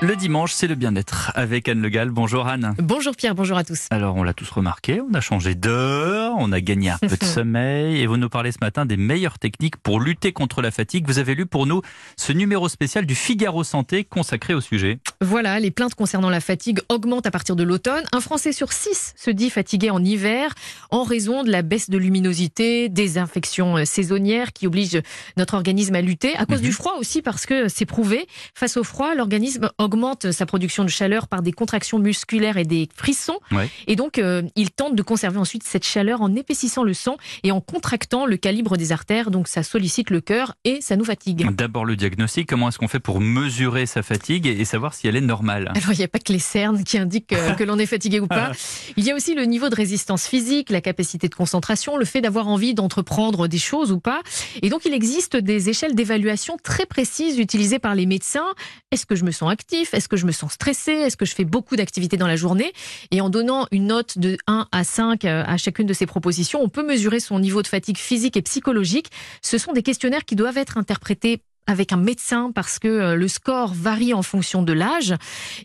Le dimanche, c'est le bien-être avec Anne Legal. Bonjour Anne. Bonjour Pierre, bonjour à tous. Alors, on l'a tous remarqué, on a changé d'heure, on a gagné un peu de sommeil et vous nous parlez ce matin des meilleures techniques pour lutter contre la fatigue. Vous avez lu pour nous ce numéro spécial du Figaro Santé consacré au sujet. Voilà, les plaintes concernant la fatigue augmentent à partir de l'automne. Un Français sur six se dit fatigué en hiver en raison de la baisse de luminosité, des infections saisonnières qui obligent notre organisme à lutter, à cause Mhm. du froid aussi parce que c'est prouvé. Face au froid, l'organisme augmente sa production de chaleur par des contractions musculaires et des frissons. Ouais. Et donc, euh, il tente de conserver ensuite cette chaleur en épaississant le sang et en contractant le calibre des artères. Donc, ça sollicite le cœur et ça nous fatigue. D'abord le diagnostic, comment est-ce qu'on fait pour mesurer sa fatigue et savoir si elle est normale Alors, il n'y a pas que les cernes qui indiquent euh, que l'on est fatigué ou pas. Il y a aussi le niveau de résistance physique, la capacité de concentration, le fait d'avoir envie d'entreprendre des choses ou pas. Et donc, il existe des échelles d'évaluation très précises utilisées par les médecins. Est-ce que je me sens actif? Est-ce que je me sens stressé? Est-ce que je fais beaucoup d'activités dans la journée? Et en donnant une note de 1 à 5 euh, à chacune de ces propositions, on peut mesurer son niveau de fatigue physique et psychologique. Ce sont des questionnaires qui doivent être interprétés avec un médecin parce que euh, le score varie en fonction de l'âge.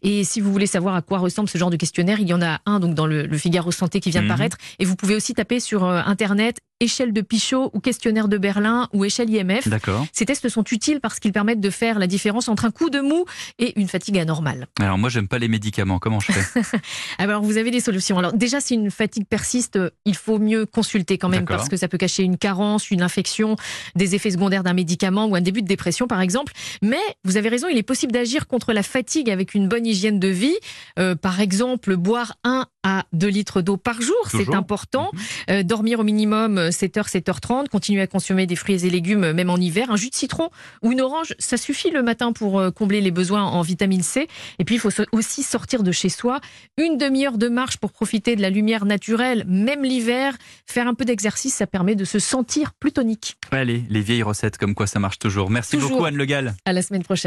Et si vous voulez savoir à quoi ressemble ce genre de questionnaire, il y en a un donc dans le, le Figaro Santé qui vient Mhm. de paraître. Et vous pouvez aussi taper sur euh, Internet échelle de Pichot ou questionnaire de Berlin ou échelle IMF. D'accord. Ces tests sont utiles parce qu'ils permettent de faire la différence entre un coup de mou et une fatigue anormale. Alors moi, j'aime pas les médicaments, comment je fais? Alors vous avez des solutions. Alors déjà, si une fatigue persiste, il faut mieux consulter quand même parce que ça peut cacher une carence, une infection, des effets secondaires d'un médicament ou un début de dépression par exemple. Mais vous avez raison, il est possible d'agir contre la fatigue avec une bonne hygiène de vie. Euh, par exemple, boire 1 à 2 litres d'eau par jour, c'est important. Mhm. Euh, dormir au minimum 7h, 7h30, continuer à consommer des fruits et légumes euh, même en hiver, un jus de citron ou une orange, ça suffit le matin pour euh, combler les besoins en vitamine C. Et puis il faut aussi sortir de chez soi, une demi-heure de marche pour profiter de la lumière naturelle, même l'hiver, faire un peu d'exercice, ça permet de se sentir plus tonique. Allez, les vieilles recettes comme quoi ça marche toujours. Merci Toujours. beaucoup Anne Legal. À la semaine prochaine.